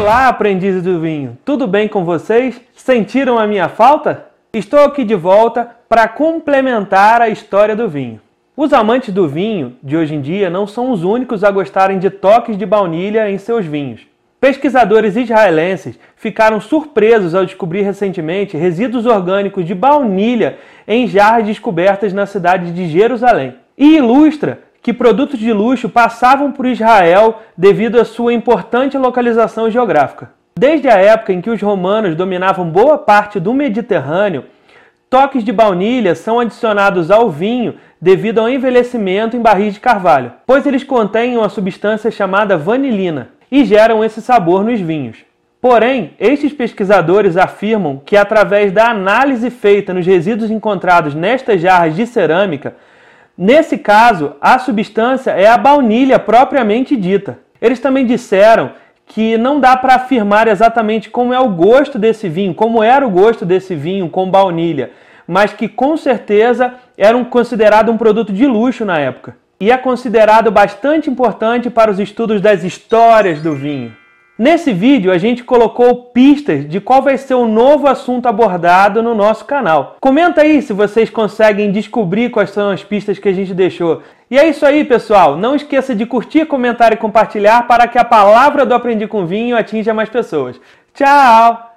Olá, aprendizes do vinho! Tudo bem com vocês? Sentiram a minha falta? Estou aqui de volta para complementar a história do vinho. Os amantes do vinho de hoje em dia não são os únicos a gostarem de toques de baunilha em seus vinhos. Pesquisadores israelenses ficaram surpresos ao descobrir recentemente resíduos orgânicos de baunilha em jarras descobertas na cidade de Jerusalém. E ilustra que produtos de luxo passavam por Israel devido à sua importante localização geográfica. Desde a época em que os romanos dominavam boa parte do Mediterrâneo, toques de baunilha são adicionados ao vinho devido ao envelhecimento em barris de carvalho, pois eles contêm uma substância chamada vanilina e geram esse sabor nos vinhos. Porém, estes pesquisadores afirmam que, através da análise feita nos resíduos encontrados nestas jarras de cerâmica, Nesse caso, a substância é a baunilha propriamente dita. Eles também disseram que não dá para afirmar exatamente como é o gosto desse vinho, como era o gosto desse vinho com baunilha, mas que com certeza era um, considerado um produto de luxo na época. E é considerado bastante importante para os estudos das histórias do vinho. Nesse vídeo a gente colocou pistas de qual vai ser o novo assunto abordado no nosso canal. Comenta aí se vocês conseguem descobrir quais são as pistas que a gente deixou. E é isso aí, pessoal. Não esqueça de curtir, comentar e compartilhar para que a palavra do Aprendi com Vinho atinja mais pessoas. Tchau!